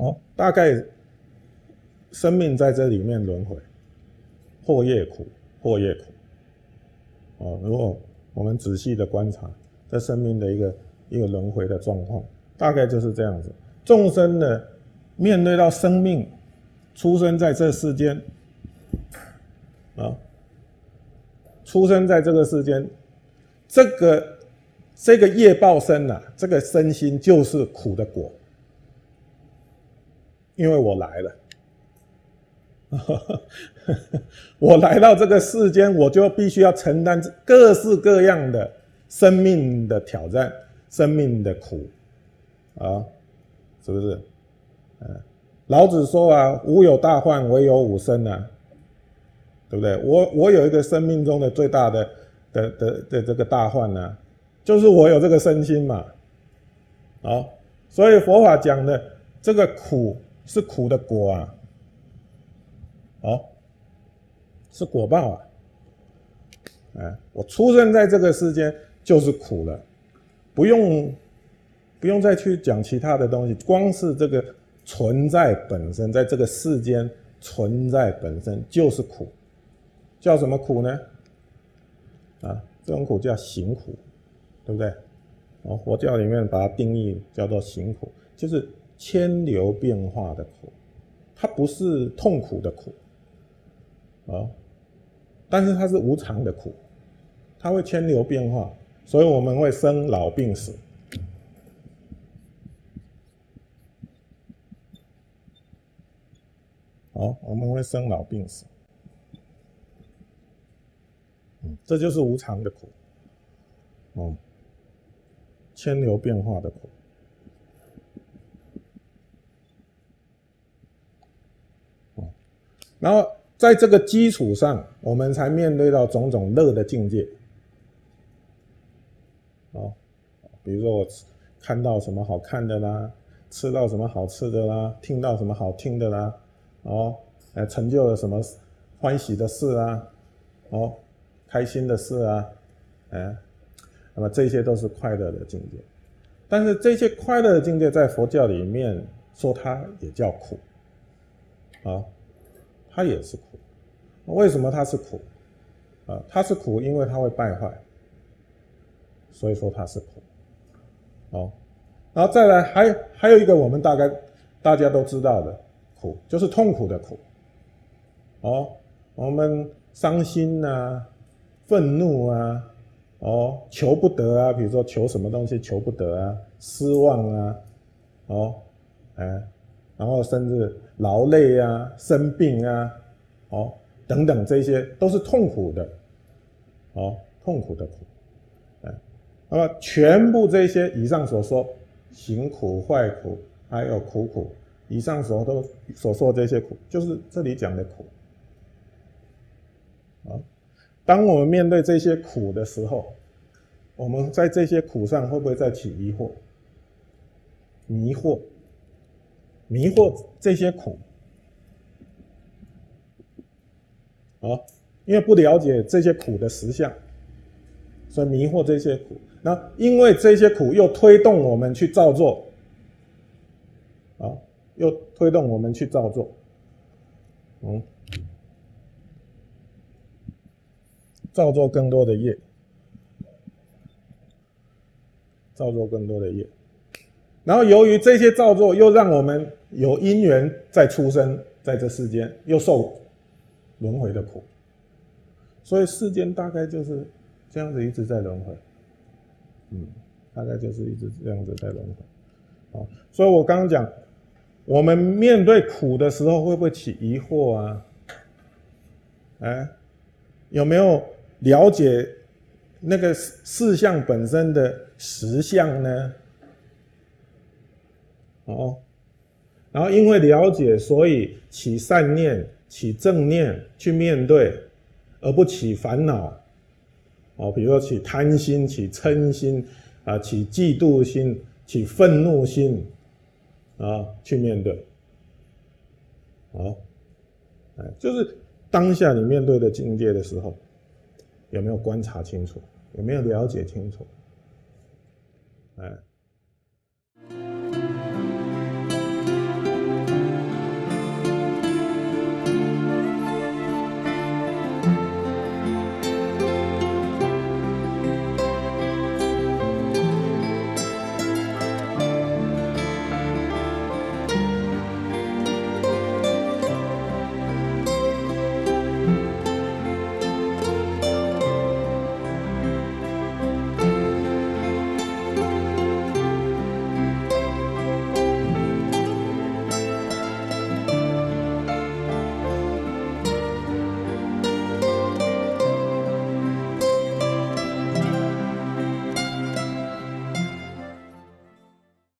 哦，大概生命在这里面轮回，或业苦，或业苦。哦，如果我们仔细的观察这生命的一个一个轮回的状况，大概就是这样子。众生呢，面对到生命出生在这世间，啊，出生在这个世间，这个这个业报身呐，这个身心就是苦的果，因为我来了。我来到这个世间，我就必须要承担各式各样的生命的挑战、生命的苦，啊，是不是？嗯，老子说啊，无有大患，唯有吾身啊，对不对？我我有一个生命中的最大的的的的这个大患呢，就是我有这个身心嘛，啊，所以佛法讲的这个苦是苦的果啊。哦，是果报啊！哎，我出生在这个世间就是苦了，不用不用再去讲其他的东西，光是这个存在本身，在这个世间存在本身就是苦，叫什么苦呢？啊，这种苦叫行苦，对不对？哦，佛教里面把它定义叫做行苦，就是千流变化的苦，它不是痛苦的苦。啊，但是它是无常的苦，它会千流变化，所以我们会生老病死。好，我们会生老病死，嗯，这就是无常的苦，哦，千流变化的苦，然后。在这个基础上，我们才面对到种种乐的境界。哦，比如说我看到什么好看的啦，吃到什么好吃的啦，听到什么好听的啦，哦，哎，成就了什么欢喜的事啊，哦，开心的事啊，哎，那么这些都是快乐的境界。但是这些快乐的境界，在佛教里面说它也叫苦，啊。它也是苦，为什么它是苦？啊，它是苦，因为它会败坏，所以说它是苦。好，然后再来，还还有一个我们大概大家都知道的苦，就是痛苦的苦。哦，我们伤心啊，愤怒啊，哦，求不得啊，比如说求什么东西求不得啊，失望啊，哦，哎。然后甚至劳累啊、生病啊、哦等等，这些都是痛苦的，哦，痛苦的苦，哎，那么全部这些以上所说，行苦、坏苦，还有苦苦，以上所都所说这些苦，就是这里讲的苦，啊，当我们面对这些苦的时候，我们在这些苦上会不会再起疑惑？迷惑？迷惑这些苦，啊，因为不了解这些苦的实相，所以迷惑这些苦。那因为这些苦又推动我们去造作，啊，又推动我们去造作，嗯，造作更多的业，造作更多的业。然后由于这些造作，又让我们。有因缘在出生在这世间，又受轮回的苦，所以世间大概就是这样子一直在轮回，嗯，大概就是一直这样子在轮回，啊，所以我刚刚讲，我们面对苦的时候会不会起疑惑啊？哎，有没有了解那个事项本身的实相呢？哦。然后因为了解，所以起善念、起正念去面对，而不起烦恼。哦，比如说起贪心、起嗔心啊，起嫉妒心、起愤怒心啊，去面对。好，哎，就是当下你面对的境界的时候，有没有观察清楚？有没有了解清楚？哎。